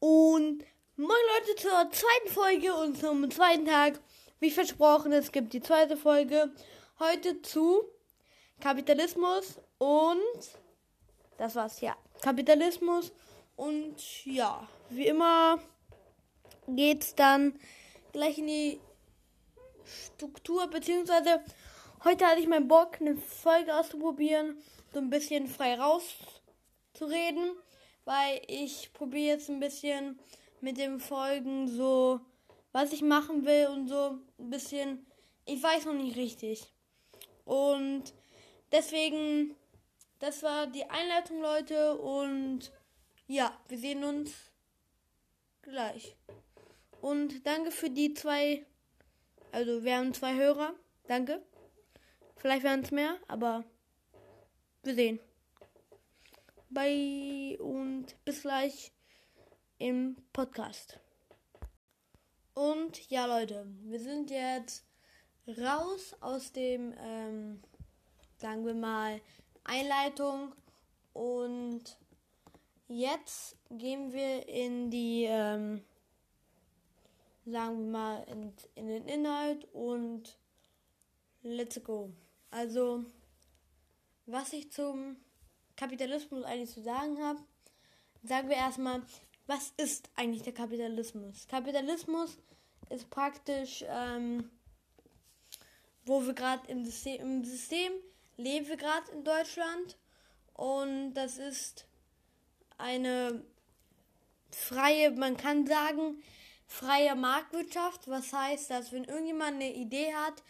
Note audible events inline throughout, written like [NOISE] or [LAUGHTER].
Und moin Leute zur zweiten Folge und zum zweiten Tag. Wie versprochen, es gibt die zweite Folge heute zu Kapitalismus und das war's, ja. Kapitalismus und ja, wie immer geht's dann gleich in die Struktur, beziehungsweise heute hatte ich meinen Bock, eine Folge auszuprobieren, so ein bisschen frei rauszureden weil ich probiere jetzt ein bisschen mit den Folgen so, was ich machen will und so ein bisschen, ich weiß noch nicht richtig. Und deswegen, das war die Einleitung, Leute, und ja, wir sehen uns gleich. Und danke für die zwei, also wir haben zwei Hörer, danke. Vielleicht werden es mehr, aber wir sehen. Bye und bis gleich im Podcast. Und ja, Leute, wir sind jetzt raus aus dem, ähm, sagen wir mal, Einleitung und jetzt gehen wir in die, ähm, sagen wir mal, in, in den Inhalt und let's go. Also, was ich zum Kapitalismus eigentlich zu sagen habe, sagen wir erstmal, was ist eigentlich der Kapitalismus? Kapitalismus ist praktisch, ähm, wo wir gerade im System, im System leben wir gerade in Deutschland und das ist eine freie, man kann sagen, freie Marktwirtschaft, was heißt, dass wenn irgendjemand eine Idee hat,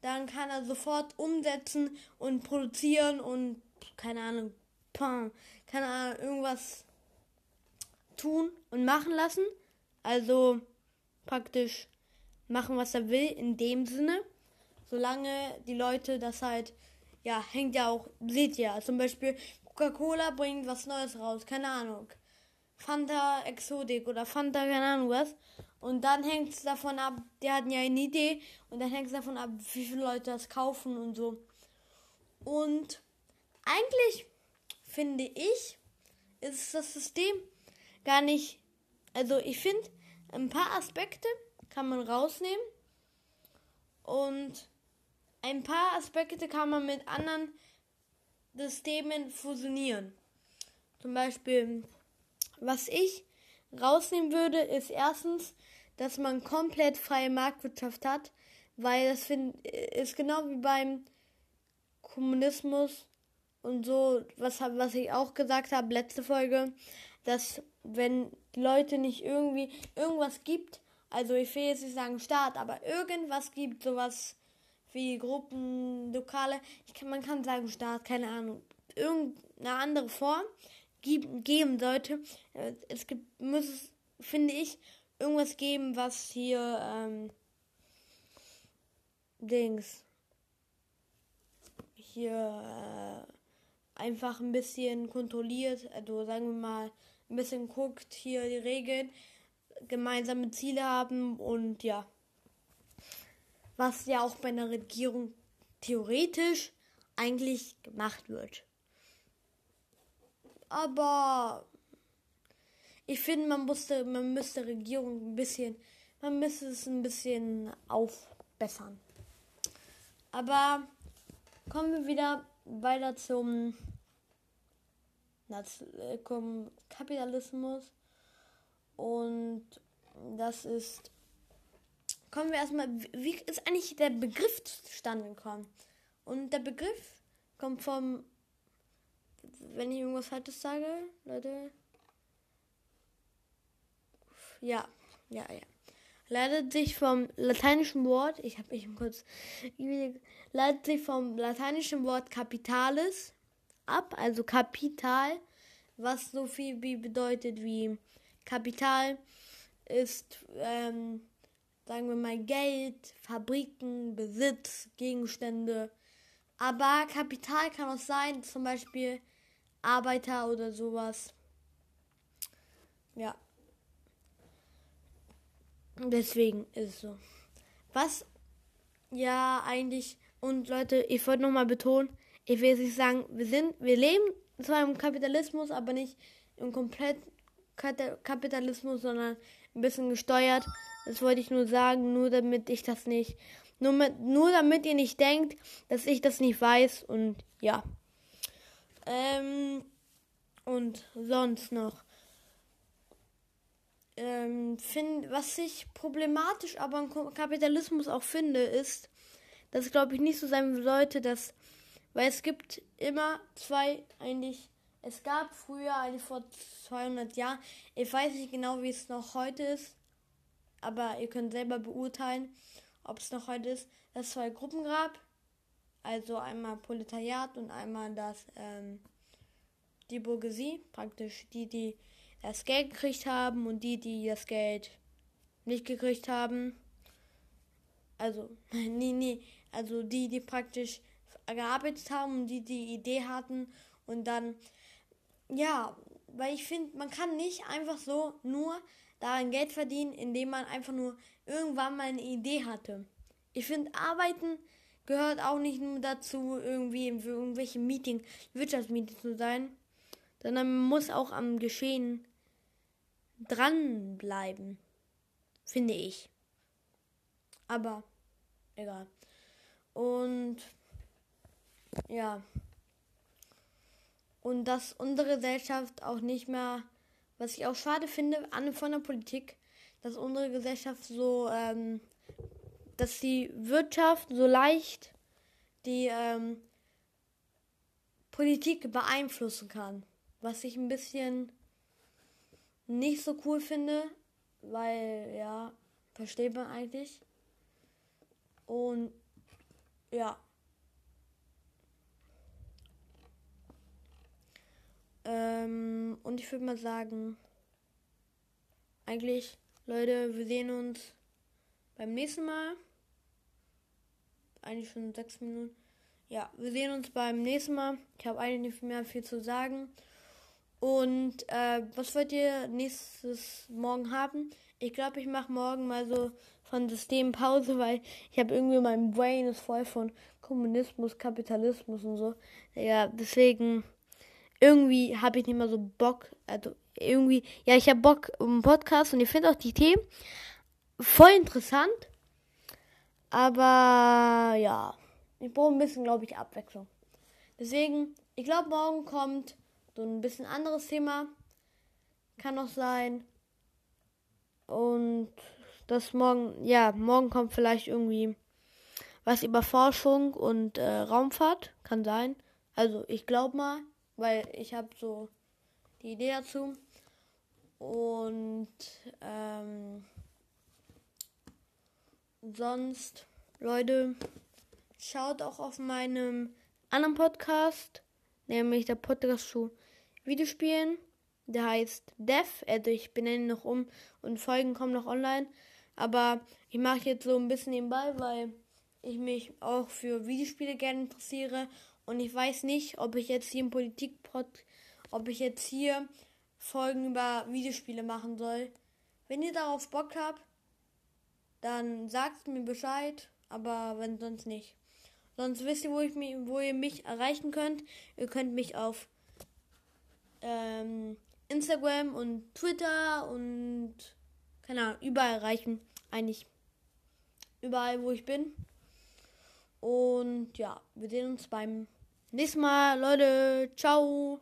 dann kann er sofort umsetzen und produzieren und keine Ahnung, keine Ahnung, irgendwas tun und machen lassen. Also praktisch machen, was er will, in dem Sinne. Solange die Leute das halt, ja, hängt ja auch, seht ihr, zum Beispiel Coca-Cola bringt was Neues raus, keine Ahnung. Fanta Exotic oder Fanta, keine Ahnung was. Und dann hängt es davon ab, die hatten ja eine Idee, und dann hängt es davon ab, wie viele Leute das kaufen und so. Und eigentlich finde ich, ist das System gar nicht. Also ich finde, ein paar Aspekte kann man rausnehmen und ein paar Aspekte kann man mit anderen Systemen fusionieren. Zum Beispiel, was ich rausnehmen würde, ist erstens, dass man komplett freie Marktwirtschaft hat, weil das find, ist genau wie beim Kommunismus und so, was, was ich auch gesagt habe, letzte Folge, dass wenn Leute nicht irgendwie irgendwas gibt, also ich will jetzt nicht sagen Staat, aber irgendwas gibt, sowas wie Gruppen, Lokale, kann, man kann sagen Staat, keine Ahnung, irgendeine andere Form geben sollte. Es gibt, muss es, finde ich, irgendwas geben, was hier, ähm, Dings, hier, äh, einfach ein bisschen kontrolliert, also sagen wir mal, ein bisschen guckt, hier die Regeln, gemeinsame Ziele haben und ja. Was ja auch bei einer Regierung theoretisch eigentlich gemacht wird. Aber ich finde, man musste, man müsste Regierung ein bisschen, man müsste es ein bisschen aufbessern. Aber kommen wir wieder weiter zum Kapitalismus. Und das ist. Kommen wir erstmal. Wie ist eigentlich der Begriff zustande gekommen? Und der Begriff kommt vom. Wenn ich irgendwas Falsches sage, Leute. Ja, ja, ja. Leitet sich vom lateinischen Wort, ich habe mich kurz, leitet sich vom lateinischen Wort Capitalis ab, also Kapital, was so viel wie bedeutet wie Kapital ist, ähm, sagen wir mal, Geld, Fabriken, Besitz, Gegenstände. Aber Kapital kann auch sein, zum Beispiel Arbeiter oder sowas. Ja. Deswegen ist es so. Was ja eigentlich, und Leute, ich wollte nochmal betonen, ich will nicht sagen, wir sind, wir leben zwar im Kapitalismus, aber nicht im komplett Kapitalismus, sondern ein bisschen gesteuert. Das wollte ich nur sagen, nur damit ich das nicht, nur, mit, nur damit ihr nicht denkt, dass ich das nicht weiß und ja. Ähm, und sonst noch. Ähm, find, was ich problematisch aber im Kapitalismus auch finde, ist, dass glaube ich nicht so sein sollte, dass, weil es gibt immer zwei eigentlich, es gab früher, eigentlich vor 200 Jahren, ich weiß nicht genau, wie es noch heute ist, aber ihr könnt selber beurteilen, ob es noch heute ist, dass zwei Gruppen gab, also einmal Proletariat und einmal das, ähm, die Bourgeoisie, praktisch die, die das Geld gekriegt haben und die, die das Geld nicht gekriegt haben. Also, [LAUGHS] nee, nee, also die, die praktisch gearbeitet haben und die, die Idee hatten und dann, ja, weil ich finde, man kann nicht einfach so nur daran Geld verdienen, indem man einfach nur irgendwann mal eine Idee hatte. Ich finde, Arbeiten gehört auch nicht nur dazu, irgendwie für irgendwelche Meetings, Wirtschaftsmeetings zu sein, sondern man muss auch am Geschehen dranbleiben, finde ich. Aber egal. Und ja. Und dass unsere Gesellschaft auch nicht mehr, was ich auch schade finde, an von der Politik, dass unsere Gesellschaft so, ähm, dass die Wirtschaft so leicht die ähm, Politik beeinflussen kann. Was ich ein bisschen nicht so cool finde, weil ja, versteht man eigentlich. Und ja. Ähm, und ich würde mal sagen, eigentlich, Leute, wir sehen uns beim nächsten Mal. Eigentlich schon sechs Minuten. Ja, wir sehen uns beim nächsten Mal. Ich habe eigentlich nicht mehr viel zu sagen. Und äh, was wollt ihr nächstes Morgen haben? Ich glaube, ich mache morgen mal so von System Pause, weil ich habe irgendwie mein Brain ist voll von Kommunismus, Kapitalismus und so. Ja, deswegen irgendwie habe ich nicht mehr so Bock. Also irgendwie, ja, ich habe Bock um Podcast und ich finde auch die Themen voll interessant. Aber ja, ich brauche ein bisschen, glaube ich, Abwechslung. Deswegen, ich glaube, morgen kommt so ein bisschen anderes Thema. Kann auch sein. Und das morgen, ja, morgen kommt vielleicht irgendwie was über Forschung und äh, Raumfahrt. Kann sein. Also ich glaube mal, weil ich habe so die Idee dazu. Und ähm, sonst, Leute, schaut auch auf meinem anderen Podcast, nämlich der Podcast zu Videospielen. Der heißt Dev, also ich benenne ihn noch um und Folgen kommen noch online. Aber ich mache jetzt so ein bisschen nebenbei, weil ich mich auch für Videospiele gerne interessiere. Und ich weiß nicht, ob ich jetzt hier im Politikpod, ob ich jetzt hier Folgen über Videospiele machen soll. Wenn ihr darauf Bock habt, dann sagt mir Bescheid, aber wenn sonst nicht. Sonst wisst ihr, wo, ich mich, wo ihr mich erreichen könnt. Ihr könnt mich auf ähm, Instagram und Twitter und keine Ahnung, überall erreichen. Eigentlich überall, wo ich bin. Und ja, wir sehen uns beim nächsten Mal, Leute. Ciao.